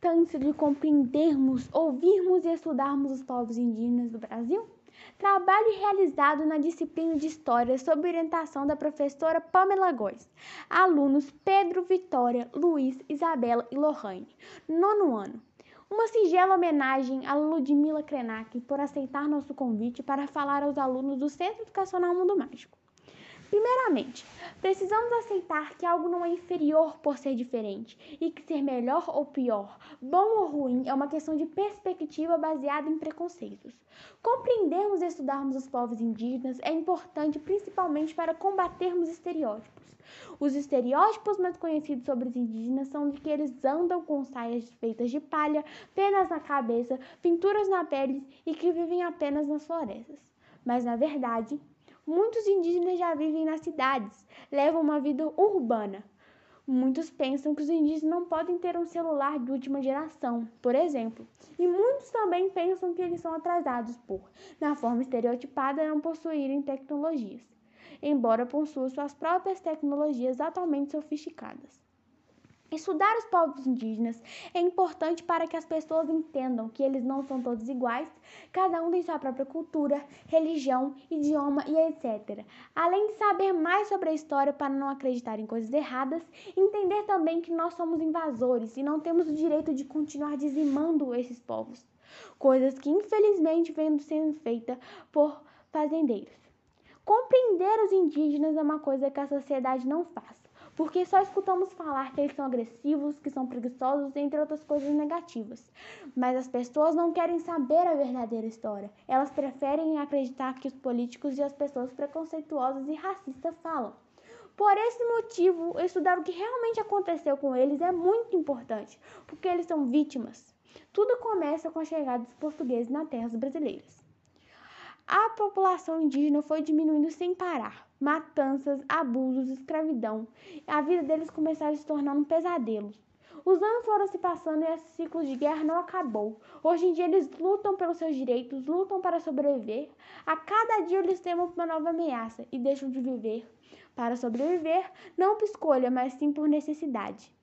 importância de compreendermos, ouvirmos e estudarmos os povos indígenas do Brasil? Trabalho realizado na disciplina de História sob orientação da professora Pamela Góes. Alunos Pedro, Vitória, Luiz, Isabela e Lohane. Nono ano. Uma singela homenagem a Ludmila Krenak por aceitar nosso convite para falar aos alunos do Centro Educacional Mundo Mágico. Primeiramente, precisamos aceitar que algo não é inferior por ser diferente e que ser melhor ou pior, bom ou ruim é uma questão de perspectiva baseada em preconceitos. Compreendermos e estudarmos os povos indígenas é importante principalmente para combatermos estereótipos. Os estereótipos mais conhecidos sobre os indígenas são de que eles andam com saias feitas de palha, penas na cabeça, pinturas na pele e que vivem apenas nas florestas. Mas na verdade, Muitos indígenas já vivem nas cidades, levam uma vida urbana. Muitos pensam que os indígenas não podem ter um celular de última geração, por exemplo. E muitos também pensam que eles são atrasados por, na forma estereotipada, não possuírem tecnologias, embora possuam suas próprias tecnologias atualmente sofisticadas. Estudar os povos indígenas é importante para que as pessoas entendam que eles não são todos iguais, cada um tem sua própria cultura, religião, idioma e etc. Além de saber mais sobre a história para não acreditar em coisas erradas, entender também que nós somos invasores e não temos o direito de continuar dizimando esses povos, coisas que infelizmente vêm sendo feitas por fazendeiros. Compreender os indígenas é uma coisa que a sociedade não faz porque só escutamos falar que eles são agressivos, que são preguiçosos, entre outras coisas negativas. Mas as pessoas não querem saber a verdadeira história. Elas preferem acreditar que os políticos e as pessoas preconceituosas e racistas falam. Por esse motivo, estudar o que realmente aconteceu com eles é muito importante, porque eles são vítimas. Tudo começa com a chegada dos portugueses nas terras brasileiras. A população indígena foi diminuindo sem parar matanças, abusos, escravidão. A vida deles começou a se tornar um pesadelo. Os anos foram se passando e esse ciclo de guerra não acabou. Hoje em dia eles lutam pelos seus direitos, lutam para sobreviver. A cada dia eles temem uma nova ameaça e deixam de viver para sobreviver, não por escolha, mas sim por necessidade.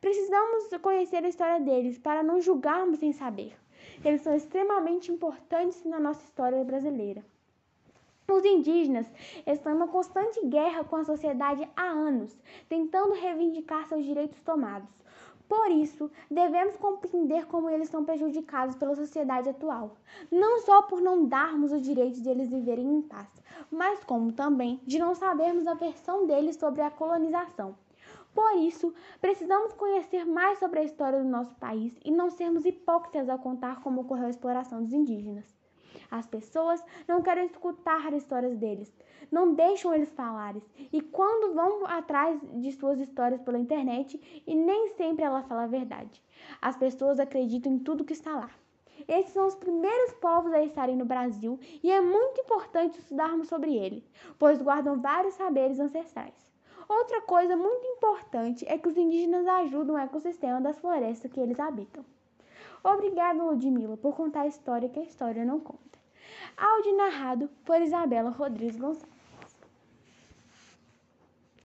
Precisamos conhecer a história deles para não julgarmos sem saber. Eles são extremamente importantes na nossa história brasileira. Os indígenas estão em uma constante guerra com a sociedade há anos, tentando reivindicar seus direitos tomados. Por isso, devemos compreender como eles são prejudicados pela sociedade atual, não só por não darmos o direito de eles viverem em paz, mas como também de não sabermos a versão deles sobre a colonização. Por isso, precisamos conhecer mais sobre a história do nosso país e não sermos hipócritas ao contar como ocorreu a exploração dos indígenas. As pessoas não querem escutar as histórias deles, não deixam eles falarem. E quando vão atrás de suas histórias pela internet, e nem sempre ela fala a verdade. As pessoas acreditam em tudo que está lá. Esses são os primeiros povos a estarem no Brasil e é muito importante estudarmos sobre ele, pois guardam vários saberes ancestrais. Outra coisa muito importante é que os indígenas ajudam o ecossistema das florestas que eles habitam. Obrigada, Ludmila, por contar a história que a história não conta. Áudio narrado por Isabela Rodrigues Gonçalves.